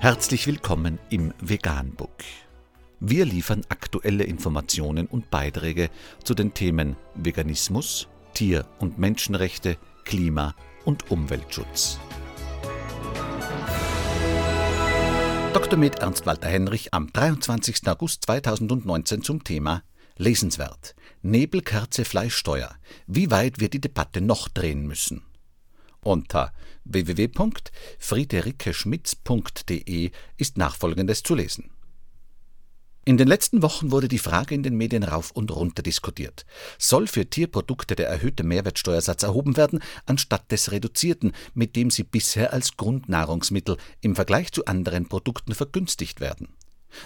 Herzlich willkommen im Veganbook. Wir liefern aktuelle Informationen und Beiträge zu den Themen Veganismus, Tier- und Menschenrechte, Klima- und Umweltschutz. Dr. Med Ernst Walter Henrich am 23. August 2019 zum Thema Lesenswert. Nebelkerze Fleischsteuer. Wie weit wir die Debatte noch drehen müssen. Unter www.friederikeschmitz.de ist nachfolgendes zu lesen. In den letzten Wochen wurde die Frage in den Medien rauf und runter diskutiert. Soll für Tierprodukte der erhöhte Mehrwertsteuersatz erhoben werden, anstatt des reduzierten, mit dem sie bisher als Grundnahrungsmittel im Vergleich zu anderen Produkten vergünstigt werden?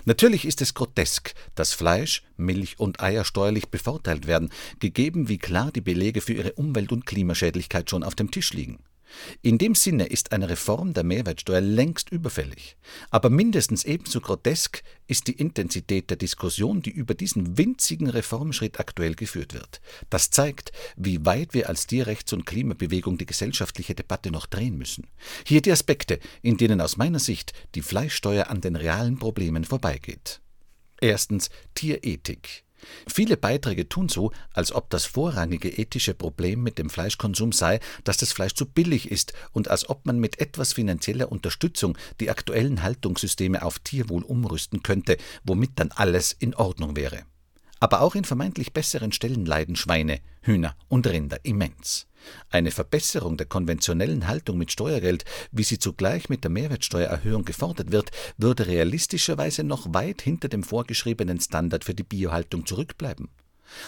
Natürlich ist es grotesk, dass Fleisch, Milch und Eier steuerlich bevorteilt werden, gegeben wie klar die Belege für ihre Umwelt- und Klimaschädlichkeit schon auf dem Tisch liegen. In dem Sinne ist eine Reform der Mehrwertsteuer längst überfällig. Aber mindestens ebenso grotesk ist die Intensität der Diskussion, die über diesen winzigen Reformschritt aktuell geführt wird. Das zeigt, wie weit wir als Tierrechts- und Klimabewegung die gesellschaftliche Debatte noch drehen müssen. Hier die Aspekte, in denen aus meiner Sicht die Fleischsteuer an den realen Problemen vorbeigeht. Erstens Tierethik. Viele Beiträge tun so, als ob das vorrangige ethische Problem mit dem Fleischkonsum sei, dass das Fleisch zu billig ist und als ob man mit etwas finanzieller Unterstützung die aktuellen Haltungssysteme auf Tierwohl umrüsten könnte, womit dann alles in Ordnung wäre. Aber auch in vermeintlich besseren Stellen leiden Schweine, Hühner und Rinder immens. Eine Verbesserung der konventionellen Haltung mit Steuergeld, wie sie zugleich mit der Mehrwertsteuererhöhung gefordert wird, würde realistischerweise noch weit hinter dem vorgeschriebenen Standard für die Biohaltung zurückbleiben.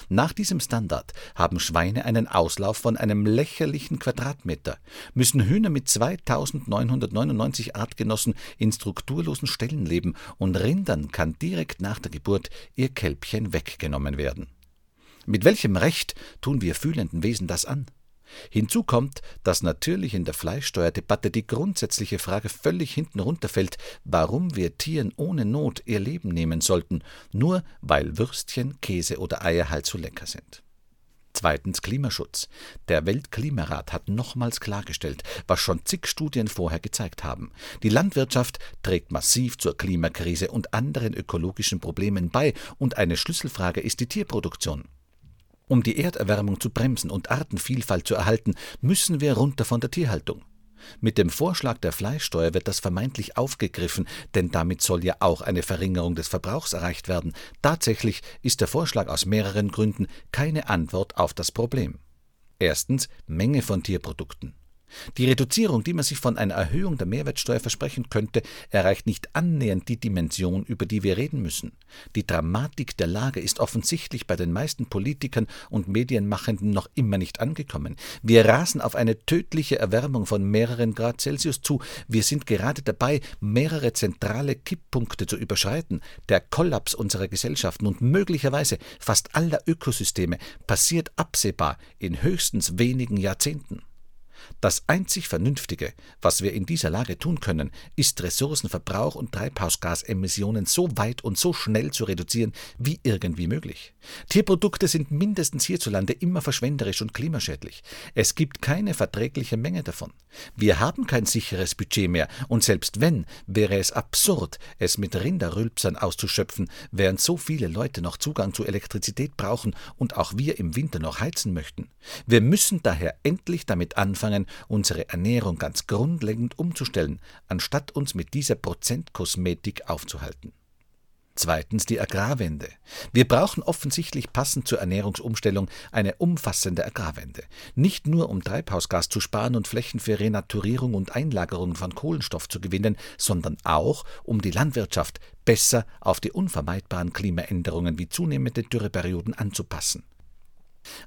Nach diesem Standard haben Schweine einen Auslauf von einem lächerlichen Quadratmeter, müssen Hühner mit 2999 Artgenossen in strukturlosen Ställen leben und Rindern kann direkt nach der Geburt ihr Kälbchen weggenommen werden. Mit welchem Recht tun wir fühlenden Wesen das an? Hinzu kommt, dass natürlich in der Fleischsteuerdebatte die grundsätzliche Frage völlig hinten runterfällt, warum wir Tieren ohne Not ihr Leben nehmen sollten, nur weil Würstchen, Käse oder Eier halt so lecker sind. Zweitens Klimaschutz. Der Weltklimarat hat nochmals klargestellt, was schon zig Studien vorher gezeigt haben. Die Landwirtschaft trägt massiv zur Klimakrise und anderen ökologischen Problemen bei, und eine Schlüsselfrage ist die Tierproduktion. Um die Erderwärmung zu bremsen und Artenvielfalt zu erhalten, müssen wir runter von der Tierhaltung. Mit dem Vorschlag der Fleischsteuer wird das vermeintlich aufgegriffen, denn damit soll ja auch eine Verringerung des Verbrauchs erreicht werden. Tatsächlich ist der Vorschlag aus mehreren Gründen keine Antwort auf das Problem. Erstens Menge von Tierprodukten. Die Reduzierung, die man sich von einer Erhöhung der Mehrwertsteuer versprechen könnte, erreicht nicht annähernd die Dimension, über die wir reden müssen. Die Dramatik der Lage ist offensichtlich bei den meisten Politikern und Medienmachenden noch immer nicht angekommen. Wir rasen auf eine tödliche Erwärmung von mehreren Grad Celsius zu. Wir sind gerade dabei, mehrere zentrale Kipppunkte zu überschreiten. Der Kollaps unserer Gesellschaften und möglicherweise fast aller Ökosysteme passiert absehbar in höchstens wenigen Jahrzehnten. Das einzig Vernünftige, was wir in dieser Lage tun können, ist Ressourcenverbrauch und Treibhausgasemissionen so weit und so schnell zu reduzieren wie irgendwie möglich. Tierprodukte sind mindestens hierzulande immer verschwenderisch und klimaschädlich. Es gibt keine verträgliche Menge davon. Wir haben kein sicheres Budget mehr, und selbst wenn, wäre es absurd, es mit Rinderrülpsern auszuschöpfen, während so viele Leute noch Zugang zu Elektrizität brauchen und auch wir im Winter noch heizen möchten. Wir müssen daher endlich damit anfangen, angefangen, unsere Ernährung ganz grundlegend umzustellen, anstatt uns mit dieser Prozentkosmetik aufzuhalten. Zweitens die Agrarwende. Wir brauchen offensichtlich passend zur Ernährungsumstellung eine umfassende Agrarwende. Nicht nur um Treibhausgas zu sparen und Flächen für Renaturierung und Einlagerung von Kohlenstoff zu gewinnen, sondern auch um die Landwirtschaft besser auf die unvermeidbaren Klimaänderungen wie zunehmende Dürreperioden anzupassen.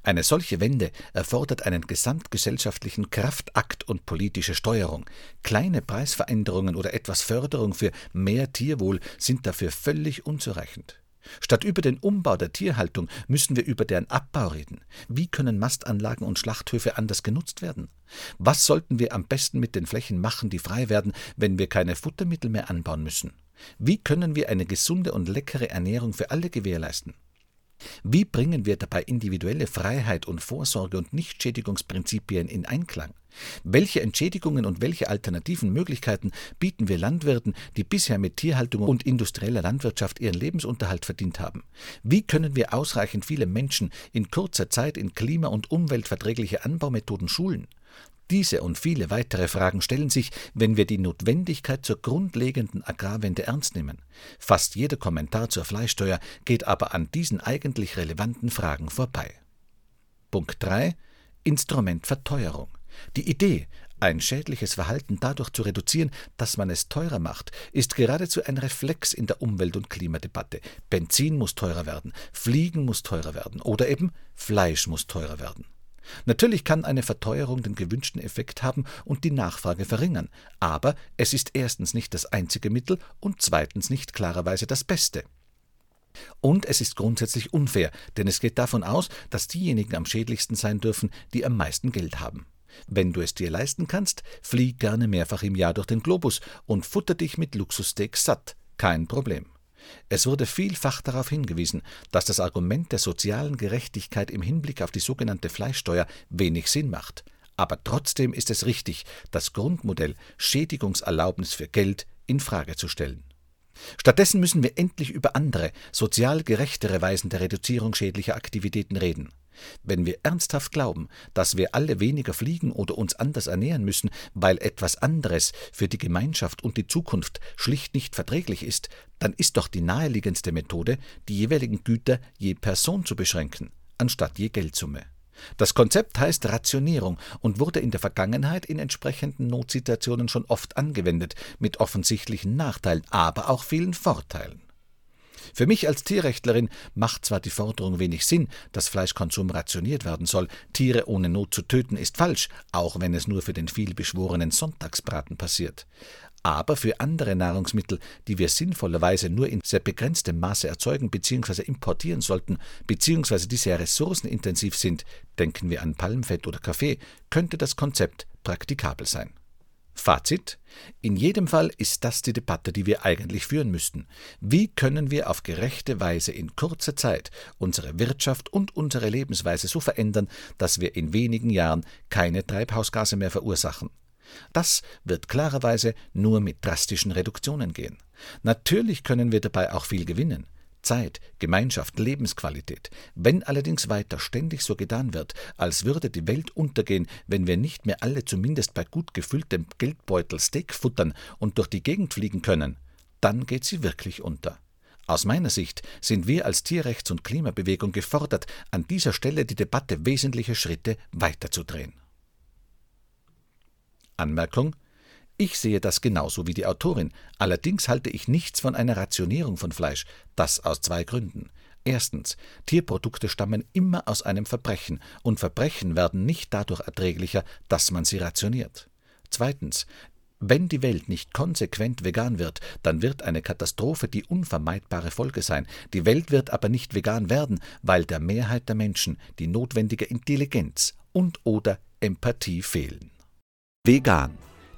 Eine solche Wende erfordert einen gesamtgesellschaftlichen Kraftakt und politische Steuerung. Kleine Preisveränderungen oder etwas Förderung für mehr Tierwohl sind dafür völlig unzureichend. Statt über den Umbau der Tierhaltung müssen wir über deren Abbau reden. Wie können Mastanlagen und Schlachthöfe anders genutzt werden? Was sollten wir am besten mit den Flächen machen, die frei werden, wenn wir keine Futtermittel mehr anbauen müssen? Wie können wir eine gesunde und leckere Ernährung für alle gewährleisten? Wie bringen wir dabei individuelle Freiheit und Vorsorge und Nichtschädigungsprinzipien in Einklang? Welche Entschädigungen und welche alternativen Möglichkeiten bieten wir Landwirten, die bisher mit Tierhaltung und industrieller Landwirtschaft ihren Lebensunterhalt verdient haben? Wie können wir ausreichend viele Menschen in kurzer Zeit in klima- und umweltverträgliche Anbaumethoden schulen? Diese und viele weitere Fragen stellen sich, wenn wir die Notwendigkeit zur grundlegenden Agrarwende ernst nehmen. Fast jeder Kommentar zur Fleischsteuer geht aber an diesen eigentlich relevanten Fragen vorbei. Punkt 3 Instrument Verteuerung. Die Idee, ein schädliches Verhalten dadurch zu reduzieren, dass man es teurer macht, ist geradezu ein Reflex in der Umwelt- und Klimadebatte. Benzin muss teurer werden, Fliegen muss teurer werden oder eben Fleisch muss teurer werden. Natürlich kann eine Verteuerung den gewünschten Effekt haben und die Nachfrage verringern, aber es ist erstens nicht das einzige Mittel und zweitens nicht klarerweise das Beste. Und es ist grundsätzlich unfair, denn es geht davon aus, dass diejenigen am schädlichsten sein dürfen, die am meisten Geld haben. Wenn du es dir leisten kannst, flieg gerne mehrfach im Jahr durch den Globus und futter dich mit Luxussteaks satt. Kein Problem. Es wurde vielfach darauf hingewiesen, dass das Argument der sozialen Gerechtigkeit im Hinblick auf die sogenannte Fleischsteuer wenig Sinn macht. Aber trotzdem ist es richtig, das Grundmodell Schädigungserlaubnis für Geld in Frage zu stellen. Stattdessen müssen wir endlich über andere, sozial gerechtere Weisen der Reduzierung schädlicher Aktivitäten reden. Wenn wir ernsthaft glauben, dass wir alle weniger fliegen oder uns anders ernähren müssen, weil etwas anderes für die Gemeinschaft und die Zukunft schlicht nicht verträglich ist, dann ist doch die naheliegendste Methode, die jeweiligen Güter je Person zu beschränken, anstatt je Geldsumme. Das Konzept heißt Rationierung und wurde in der Vergangenheit in entsprechenden Notsituationen schon oft angewendet, mit offensichtlichen Nachteilen, aber auch vielen Vorteilen. Für mich als Tierrechtlerin macht zwar die Forderung wenig Sinn, dass Fleischkonsum rationiert werden soll, Tiere ohne Not zu töten ist falsch, auch wenn es nur für den vielbeschworenen Sonntagsbraten passiert. Aber für andere Nahrungsmittel, die wir sinnvollerweise nur in sehr begrenztem Maße erzeugen bzw. importieren sollten, bzw. die sehr ressourcenintensiv sind, denken wir an Palmfett oder Kaffee, könnte das Konzept praktikabel sein. Fazit: In jedem Fall ist das die Debatte, die wir eigentlich führen müssten. Wie können wir auf gerechte Weise in kurzer Zeit unsere Wirtschaft und unsere Lebensweise so verändern, dass wir in wenigen Jahren keine Treibhausgase mehr verursachen? Das wird klarerweise nur mit drastischen Reduktionen gehen. Natürlich können wir dabei auch viel gewinnen. Zeit, Gemeinschaft, Lebensqualität. Wenn allerdings weiter ständig so getan wird, als würde die Welt untergehen, wenn wir nicht mehr alle zumindest bei gut gefülltem Geldbeutel Steak futtern und durch die Gegend fliegen können, dann geht sie wirklich unter. Aus meiner Sicht sind wir als Tierrechts- und Klimabewegung gefordert, an dieser Stelle die Debatte wesentliche Schritte weiterzudrehen. Anmerkung ich sehe das genauso wie die Autorin, allerdings halte ich nichts von einer Rationierung von Fleisch, das aus zwei Gründen. Erstens, Tierprodukte stammen immer aus einem Verbrechen, und Verbrechen werden nicht dadurch erträglicher, dass man sie rationiert. Zweitens, wenn die Welt nicht konsequent vegan wird, dann wird eine Katastrophe die unvermeidbare Folge sein. Die Welt wird aber nicht vegan werden, weil der Mehrheit der Menschen die notwendige Intelligenz und oder Empathie fehlen. Vegan